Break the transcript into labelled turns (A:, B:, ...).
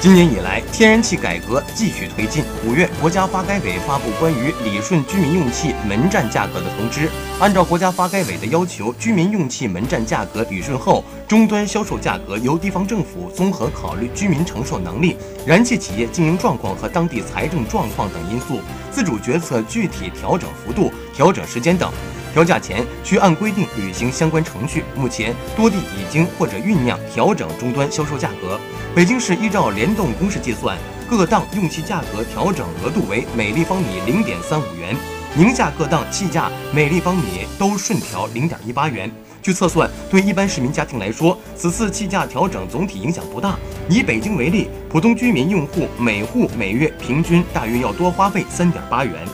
A: 今年以来，天然气改革继续推进。五月，国家发改委发布关于理顺居民用气门站价格的通知。按照国家发改委的要求，居民用气门站价格理顺后，终端销售价格由地方政府综合考虑居民承受能力、燃气企业经营状况和当地财政状况等因素，自主决策具体调整幅度、调整时间等。调价前需按规定履行相关程序。目前，多地已经或者酝酿调整终端销售价格。北京市依照联动公式计算，各档用气价格调整额度为每立方米零点三五元。宁夏各档气价每立方米都顺调零点一八元。据测算，对一般市民家庭来说，此次气价调整总体影响不大。以北京为例，普通居民用户每户每月平均大约要多花费三点八元。